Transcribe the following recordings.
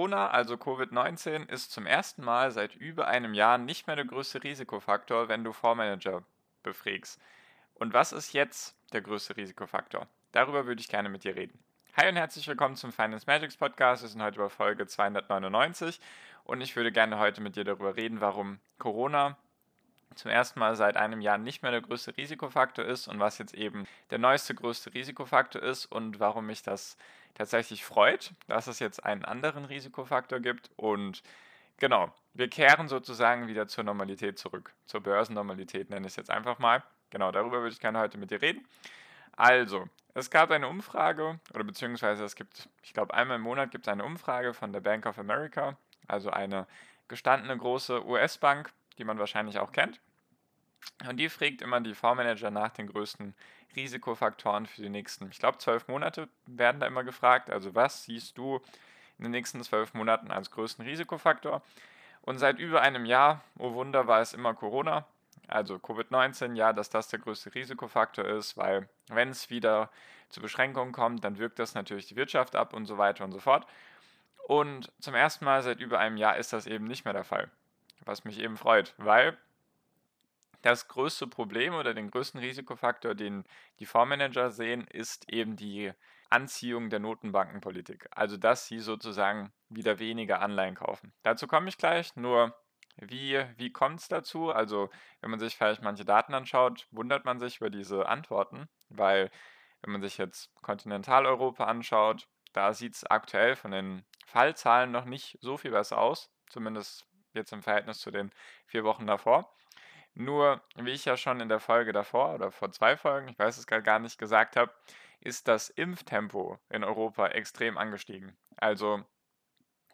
Corona, also Covid-19, ist zum ersten Mal seit über einem Jahr nicht mehr der größte Risikofaktor, wenn du Fondsmanager befragst. Und was ist jetzt der größte Risikofaktor? Darüber würde ich gerne mit dir reden. Hi und herzlich willkommen zum Finance Magics Podcast. Wir sind heute bei Folge 299 und ich würde gerne heute mit dir darüber reden, warum Corona zum ersten Mal seit einem Jahr nicht mehr der größte Risikofaktor ist und was jetzt eben der neueste größte Risikofaktor ist und warum mich das tatsächlich freut, dass es jetzt einen anderen Risikofaktor gibt und genau, wir kehren sozusagen wieder zur Normalität zurück, zur Börsennormalität nenne ich es jetzt einfach mal. Genau, darüber würde ich gerne heute mit dir reden. Also, es gab eine Umfrage, oder beziehungsweise es gibt, ich glaube, einmal im Monat gibt es eine Umfrage von der Bank of America, also eine gestandene große US-Bank, die man wahrscheinlich auch kennt. Und die fragt immer die Fondsmanager nach den größten Risikofaktoren für die nächsten, ich glaube, zwölf Monate werden da immer gefragt. Also was siehst du in den nächsten zwölf Monaten als größten Risikofaktor? Und seit über einem Jahr, oh Wunder, war es immer Corona. Also Covid-19, ja, dass das der größte Risikofaktor ist, weil wenn es wieder zu Beschränkungen kommt, dann wirkt das natürlich die Wirtschaft ab und so weiter und so fort. Und zum ersten Mal seit über einem Jahr ist das eben nicht mehr der Fall was mich eben freut, weil das größte Problem oder den größten Risikofaktor, den die Fondsmanager sehen, ist eben die Anziehung der Notenbankenpolitik. Also, dass sie sozusagen wieder weniger Anleihen kaufen. Dazu komme ich gleich, nur wie, wie kommt es dazu? Also, wenn man sich vielleicht manche Daten anschaut, wundert man sich über diese Antworten, weil wenn man sich jetzt Kontinentaleuropa anschaut, da sieht es aktuell von den Fallzahlen noch nicht so viel besser aus, zumindest jetzt im Verhältnis zu den vier Wochen davor. Nur, wie ich ja schon in der Folge davor oder vor zwei Folgen, ich weiß es gerade gar nicht, gesagt habe, ist das Impftempo in Europa extrem angestiegen. Also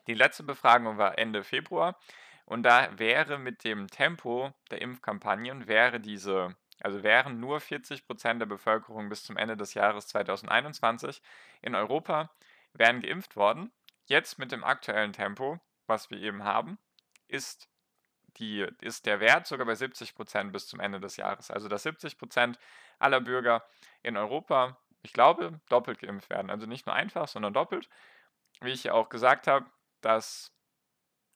die letzte Befragung war Ende Februar und da wäre mit dem Tempo der Impfkampagnen, wäre diese, also wären nur 40 Prozent der Bevölkerung bis zum Ende des Jahres 2021 in Europa wären geimpft worden. Jetzt mit dem aktuellen Tempo, was wir eben haben, ist, die, ist der Wert sogar bei 70 Prozent bis zum Ende des Jahres. Also dass 70 Prozent aller Bürger in Europa, ich glaube, doppelt geimpft werden. Also nicht nur einfach, sondern doppelt. Wie ich ja auch gesagt habe, das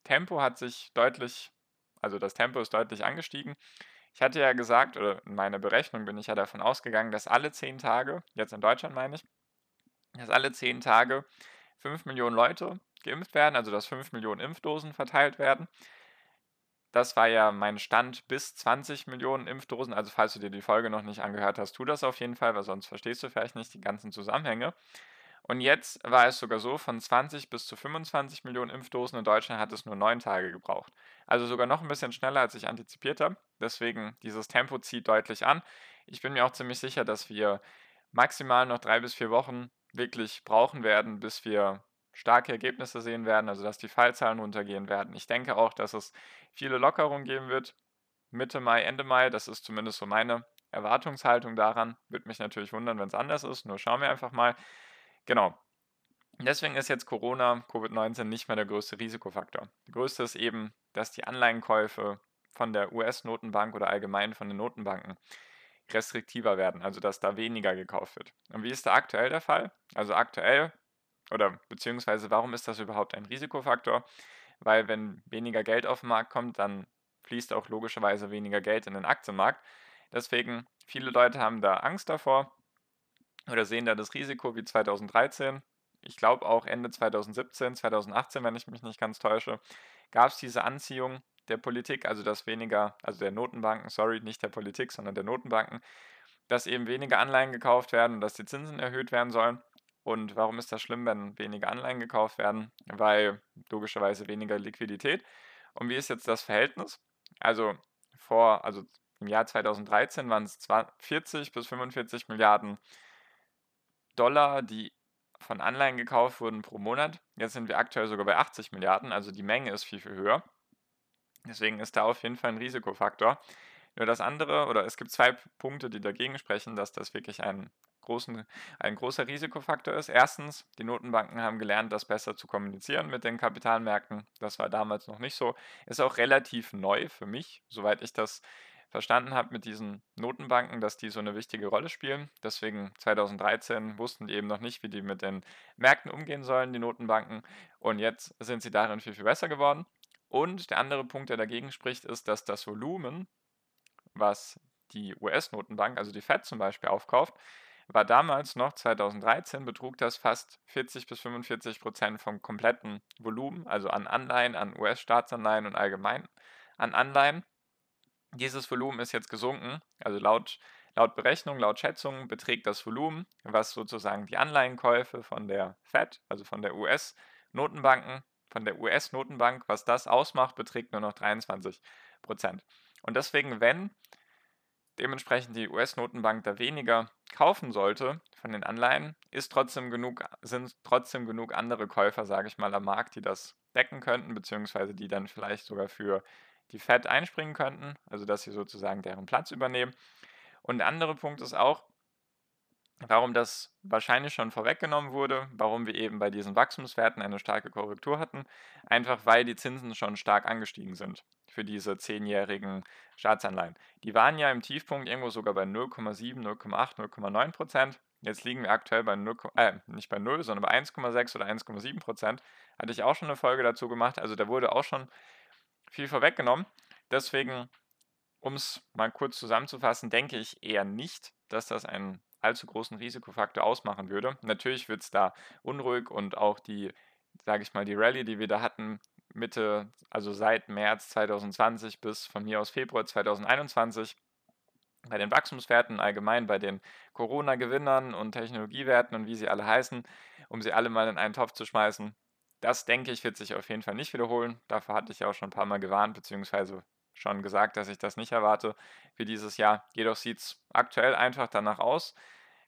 Tempo hat sich deutlich, also das Tempo ist deutlich angestiegen. Ich hatte ja gesagt, oder in meiner Berechnung bin ich ja davon ausgegangen, dass alle zehn Tage, jetzt in Deutschland meine ich, dass alle zehn Tage 5 Millionen Leute geimpft werden, also dass 5 Millionen Impfdosen verteilt werden. Das war ja mein Stand bis 20 Millionen Impfdosen. Also falls du dir die Folge noch nicht angehört hast, tu das auf jeden Fall, weil sonst verstehst du vielleicht nicht die ganzen Zusammenhänge. Und jetzt war es sogar so, von 20 bis zu 25 Millionen Impfdosen in Deutschland hat es nur neun Tage gebraucht. Also sogar noch ein bisschen schneller, als ich antizipiert habe. Deswegen, dieses Tempo zieht deutlich an. Ich bin mir auch ziemlich sicher, dass wir maximal noch drei bis vier Wochen wirklich brauchen werden, bis wir starke Ergebnisse sehen werden, also dass die Fallzahlen runtergehen werden. Ich denke auch, dass es viele Lockerungen geben wird. Mitte Mai, Ende Mai, das ist zumindest so meine Erwartungshaltung daran. Würde mich natürlich wundern, wenn es anders ist, nur schauen wir einfach mal. Genau. Deswegen ist jetzt Corona, Covid-19 nicht mehr der größte Risikofaktor. Der größte ist eben, dass die Anleihenkäufe von der US-Notenbank oder allgemein von den Notenbanken restriktiver werden, also dass da weniger gekauft wird. Und wie ist da aktuell der Fall? Also aktuell oder beziehungsweise warum ist das überhaupt ein Risikofaktor? Weil wenn weniger Geld auf den Markt kommt, dann fließt auch logischerweise weniger Geld in den Aktienmarkt. Deswegen, viele Leute haben da Angst davor oder sehen da das Risiko wie 2013. Ich glaube auch Ende 2017, 2018, wenn ich mich nicht ganz täusche, gab es diese Anziehung der Politik, also dass weniger, also der Notenbanken, sorry, nicht der Politik, sondern der Notenbanken, dass eben weniger Anleihen gekauft werden und dass die Zinsen erhöht werden sollen. Und warum ist das schlimm, wenn weniger Anleihen gekauft werden? Weil logischerweise weniger Liquidität. Und wie ist jetzt das Verhältnis? Also vor, also im Jahr 2013 waren es 40 bis 45 Milliarden Dollar, die von Anleihen gekauft wurden pro Monat. Jetzt sind wir aktuell sogar bei 80 Milliarden, also die Menge ist viel, viel höher. Deswegen ist da auf jeden Fall ein Risikofaktor. Nur das andere, oder es gibt zwei Punkte, die dagegen sprechen, dass das wirklich ein, großen, ein großer Risikofaktor ist. Erstens, die Notenbanken haben gelernt, das besser zu kommunizieren mit den Kapitalmärkten. Das war damals noch nicht so. Ist auch relativ neu für mich, soweit ich das verstanden habe mit diesen Notenbanken, dass die so eine wichtige Rolle spielen. Deswegen 2013 wussten die eben noch nicht, wie die mit den Märkten umgehen sollen, die Notenbanken. Und jetzt sind sie darin viel, viel besser geworden. Und der andere Punkt, der dagegen spricht, ist, dass das Volumen, was die US-Notenbank, also die Fed zum Beispiel, aufkauft, war damals noch 2013 betrug das fast 40 bis 45 Prozent vom kompletten Volumen, also an Anleihen, an US-Staatsanleihen und allgemein an Anleihen. Dieses Volumen ist jetzt gesunken, also laut, laut Berechnung, laut Schätzung beträgt das Volumen, was sozusagen die Anleihenkäufe von der Fed, also von der US-Notenbanken, von der US-Notenbank, was das ausmacht, beträgt nur noch 23 Prozent. Und deswegen, wenn dementsprechend die US-Notenbank da weniger kaufen sollte von den Anleihen, ist trotzdem genug, sind trotzdem genug andere Käufer, sage ich mal, am Markt, die das decken könnten, beziehungsweise die dann vielleicht sogar für die Fed einspringen könnten, also dass sie sozusagen deren Platz übernehmen. Und der andere Punkt ist auch, warum das wahrscheinlich schon vorweggenommen wurde, warum wir eben bei diesen Wachstumswerten eine starke Korrektur hatten, einfach weil die Zinsen schon stark angestiegen sind für diese zehnjährigen Staatsanleihen. Die waren ja im Tiefpunkt irgendwo sogar bei 0,7, 0,8, 0,9 Prozent. Jetzt liegen wir aktuell bei 0, äh, nicht bei 0, sondern bei 1,6 oder 1,7 Prozent. Hatte ich auch schon eine Folge dazu gemacht. Also da wurde auch schon viel vorweggenommen. Deswegen, um es mal kurz zusammenzufassen, denke ich eher nicht, dass das einen allzu großen Risikofaktor ausmachen würde. Natürlich wird es da unruhig und auch die, sage ich mal, die Rallye, die wir da hatten, Mitte, also seit März 2020 bis von mir aus Februar 2021, bei den Wachstumswerten allgemein, bei den Corona-Gewinnern und Technologiewerten und wie sie alle heißen, um sie alle mal in einen Topf zu schmeißen. Das denke ich, wird sich auf jeden Fall nicht wiederholen. Dafür hatte ich ja auch schon ein paar Mal gewarnt, beziehungsweise schon gesagt, dass ich das nicht erwarte für dieses Jahr. Jedoch sieht es aktuell einfach danach aus,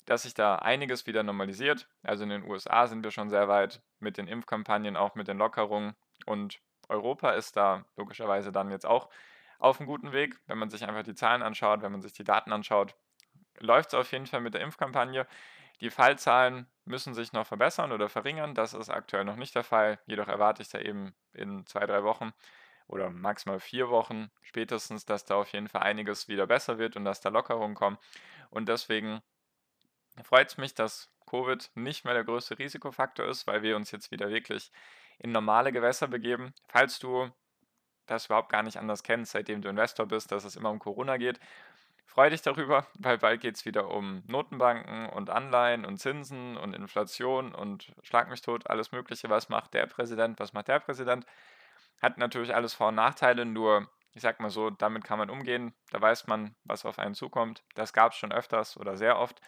dass sich da einiges wieder normalisiert. Also in den USA sind wir schon sehr weit mit den Impfkampagnen, auch mit den Lockerungen. Und Europa ist da logischerweise dann jetzt auch auf einem guten Weg. Wenn man sich einfach die Zahlen anschaut, wenn man sich die Daten anschaut, läuft es auf jeden Fall mit der Impfkampagne. Die Fallzahlen müssen sich noch verbessern oder verringern. Das ist aktuell noch nicht der Fall. Jedoch erwarte ich da eben in zwei, drei Wochen oder maximal vier Wochen spätestens, dass da auf jeden Fall einiges wieder besser wird und dass da Lockerungen kommen. Und deswegen freut es mich, dass Covid nicht mehr der größte Risikofaktor ist, weil wir uns jetzt wieder wirklich in normale Gewässer begeben. Falls du das überhaupt gar nicht anders kennst, seitdem du Investor bist, dass es immer um Corona geht, freu dich darüber, weil bald geht es wieder um Notenbanken und Anleihen und Zinsen und Inflation und Schlag mich tot, alles Mögliche. Was macht der Präsident, was macht der Präsident? Hat natürlich alles Vor- und Nachteile, nur ich sag mal so, damit kann man umgehen. Da weiß man, was auf einen zukommt. Das gab es schon öfters oder sehr oft.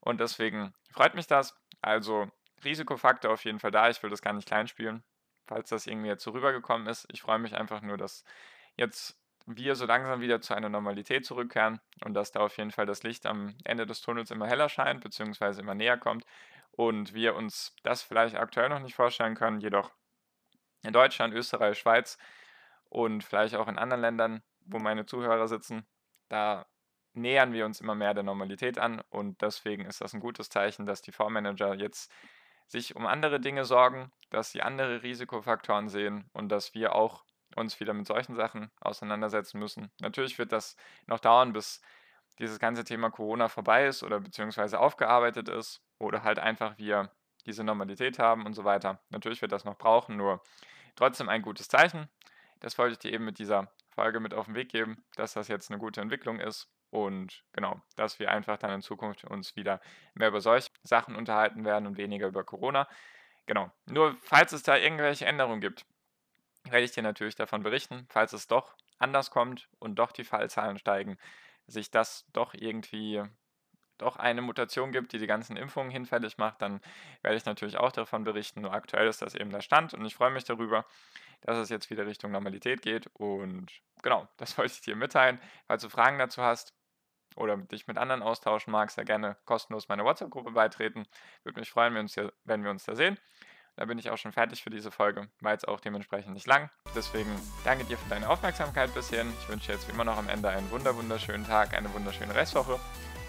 Und deswegen freut mich das. Also Risikofaktor auf jeden Fall da. Ich will das gar nicht kleinspielen, falls das irgendwie jetzt so rübergekommen ist. Ich freue mich einfach nur, dass jetzt wir so langsam wieder zu einer Normalität zurückkehren und dass da auf jeden Fall das Licht am Ende des Tunnels immer heller scheint, beziehungsweise immer näher kommt und wir uns das vielleicht aktuell noch nicht vorstellen können, jedoch in Deutschland, Österreich, Schweiz und vielleicht auch in anderen Ländern, wo meine Zuhörer sitzen, da nähern wir uns immer mehr der Normalität an und deswegen ist das ein gutes Zeichen, dass die Fondsmanager jetzt sich um andere Dinge sorgen, dass sie andere Risikofaktoren sehen und dass wir auch uns wieder mit solchen Sachen auseinandersetzen müssen. Natürlich wird das noch dauern, bis dieses ganze Thema Corona vorbei ist oder beziehungsweise aufgearbeitet ist oder halt einfach wir diese Normalität haben und so weiter. Natürlich wird das noch brauchen, nur trotzdem ein gutes Zeichen. Das wollte ich dir eben mit dieser Folge mit auf den Weg geben, dass das jetzt eine gute Entwicklung ist und genau, dass wir einfach dann in Zukunft uns wieder mehr über solche Sachen unterhalten werden und weniger über Corona. Genau. Nur falls es da irgendwelche Änderungen gibt, werde ich dir natürlich davon berichten. Falls es doch anders kommt und doch die Fallzahlen steigen, sich das doch irgendwie doch eine Mutation gibt, die die ganzen Impfungen hinfällig macht, dann werde ich natürlich auch davon berichten. Nur aktuell ist das eben der Stand und ich freue mich darüber, dass es jetzt wieder Richtung Normalität geht. Und genau, das wollte ich dir mitteilen. Falls du Fragen dazu hast, oder dich mit anderen austauschen magst, sehr gerne kostenlos meine WhatsApp-Gruppe beitreten. Würde mich freuen, wenn wir, uns da sehen. Da bin ich auch schon fertig für diese Folge. War jetzt auch dementsprechend nicht lang. Deswegen danke dir für deine Aufmerksamkeit bisher. Ich wünsche jetzt wie immer noch am Ende einen wunder wunderschönen Tag, eine wunderschöne Restwoche.